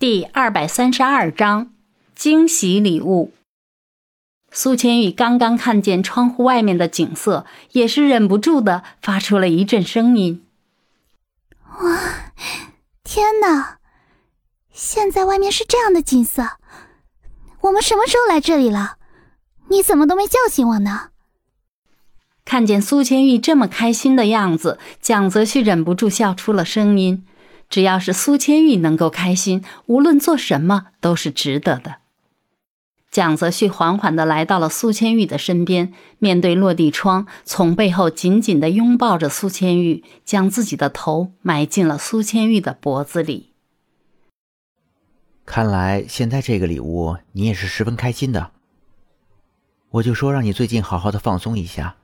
第二百三十二章惊喜礼物。苏千玉刚刚看见窗户外面的景色，也是忍不住的发出了一阵声音：“哇，天哪！现在外面是这样的景色，我们什么时候来这里了？你怎么都没叫醒我呢？”看见苏千玉这么开心的样子，蒋泽旭忍不住笑出了声音。只要是苏千玉能够开心，无论做什么都是值得的。蒋泽旭缓缓地来到了苏千玉的身边，面对落地窗，从背后紧紧地拥抱着苏千玉，将自己的头埋进了苏千玉的脖子里。看来现在这个礼物你也是十分开心的。我就说让你最近好好的放松一下，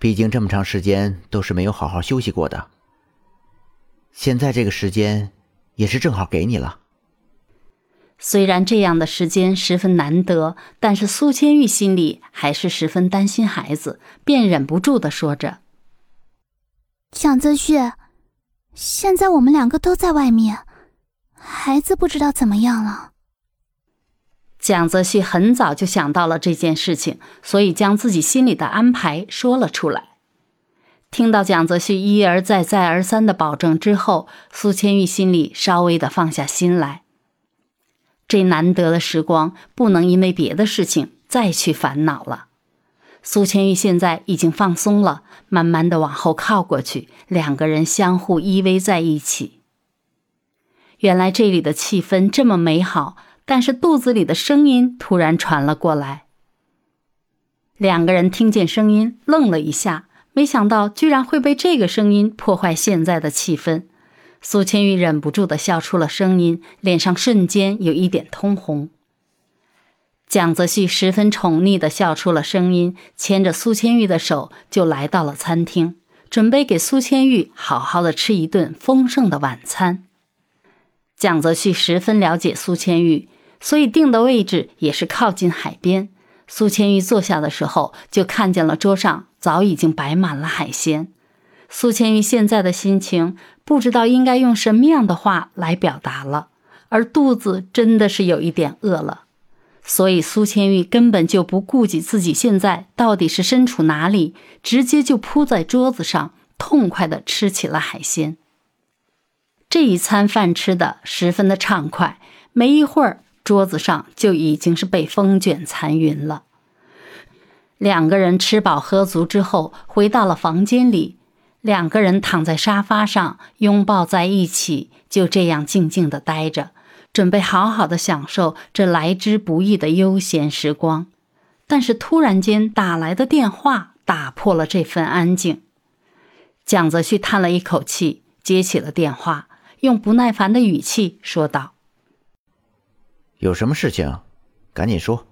毕竟这么长时间都是没有好好休息过的。现在这个时间，也是正好给你了。虽然这样的时间十分难得，但是苏千玉心里还是十分担心孩子，便忍不住的说着：“蒋泽旭，现在我们两个都在外面，孩子不知道怎么样了。”蒋泽旭很早就想到了这件事情，所以将自己心里的安排说了出来。听到蒋泽旭一而再、再而三的保证之后，苏千玉心里稍微的放下心来。这难得的时光，不能因为别的事情再去烦恼了。苏千玉现在已经放松了，慢慢的往后靠过去，两个人相互依偎在一起。原来这里的气氛这么美好，但是肚子里的声音突然传了过来。两个人听见声音，愣了一下。没想到居然会被这个声音破坏现在的气氛，苏千玉忍不住的笑出了声音，脸上瞬间有一点通红。蒋泽旭十分宠溺的笑出了声音，牵着苏千玉的手就来到了餐厅，准备给苏千玉好好的吃一顿丰盛的晚餐。蒋泽旭十分了解苏千玉，所以定的位置也是靠近海边。苏千玉坐下的时候，就看见了桌上。早已经摆满了海鲜，苏千玉现在的心情不知道应该用什么样的话来表达了，而肚子真的是有一点饿了，所以苏千玉根本就不顾及自己现在到底是身处哪里，直接就扑在桌子上，痛快的吃起了海鲜。这一餐饭吃的十分的畅快，没一会儿，桌子上就已经是被风卷残云了。两个人吃饱喝足之后，回到了房间里。两个人躺在沙发上，拥抱在一起，就这样静静的待着，准备好好的享受这来之不易的悠闲时光。但是突然间打来的电话打破了这份安静。蒋泽旭叹了一口气，接起了电话，用不耐烦的语气说道：“有什么事情，赶紧说。”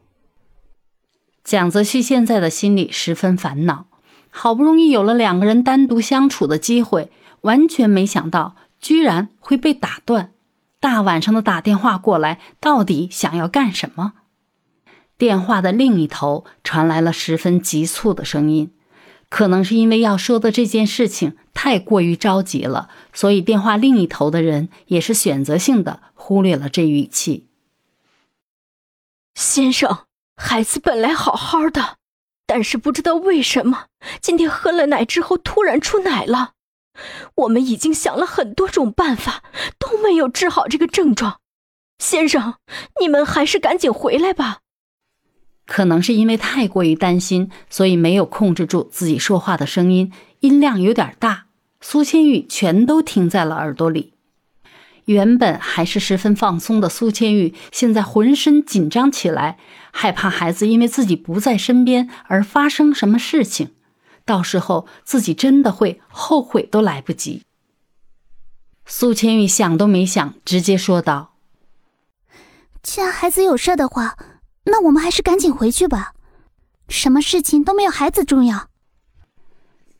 蒋泽旭现在的心里十分烦恼，好不容易有了两个人单独相处的机会，完全没想到居然会被打断。大晚上的打电话过来，到底想要干什么？电话的另一头传来了十分急促的声音，可能是因为要说的这件事情太过于着急了，所以电话另一头的人也是选择性的忽略了这语气。先生。孩子本来好好的，但是不知道为什么今天喝了奶之后突然出奶了。我们已经想了很多种办法，都没有治好这个症状。先生，你们还是赶紧回来吧。可能是因为太过于担心，所以没有控制住自己说话的声音，音量有点大，苏千玉全都听在了耳朵里。原本还是十分放松的苏千玉，现在浑身紧张起来，害怕孩子因为自己不在身边而发生什么事情，到时候自己真的会后悔都来不及。苏千玉想都没想，直接说道：“既然孩子有事的话，那我们还是赶紧回去吧，什么事情都没有孩子重要。”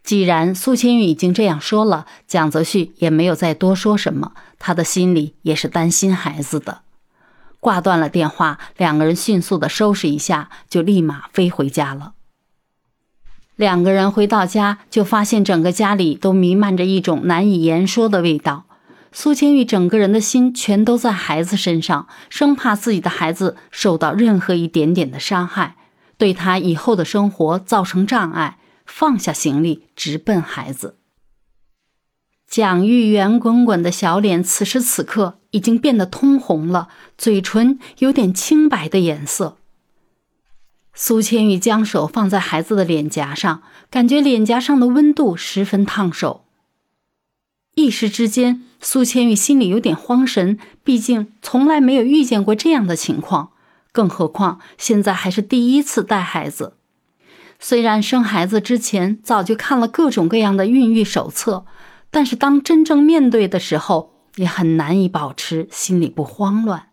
既然苏千玉已经这样说了，蒋泽旭也没有再多说什么。他的心里也是担心孩子的。挂断了电话，两个人迅速的收拾一下，就立马飞回家了。两个人回到家，就发现整个家里都弥漫着一种难以言说的味道。苏千玉整个人的心全都在孩子身上，生怕自己的孩子受到任何一点点的伤害，对他以后的生活造成障碍。放下行李，直奔孩子。蒋玉圆滚滚的小脸，此时此刻已经变得通红了，嘴唇有点青白的颜色。苏千玉将手放在孩子的脸颊上，感觉脸颊上的温度十分烫手。一时之间，苏千玉心里有点慌神，毕竟从来没有遇见过这样的情况，更何况现在还是第一次带孩子。虽然生孩子之前早就看了各种各样的孕育手册，但是当真正面对的时候，也很难以保持心里不慌乱。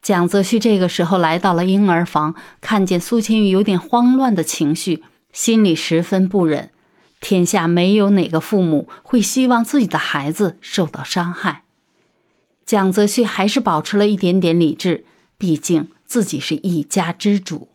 蒋泽旭这个时候来到了婴儿房，看见苏千玉有点慌乱的情绪，心里十分不忍。天下没有哪个父母会希望自己的孩子受到伤害。蒋泽旭还是保持了一点点理智，毕竟自己是一家之主。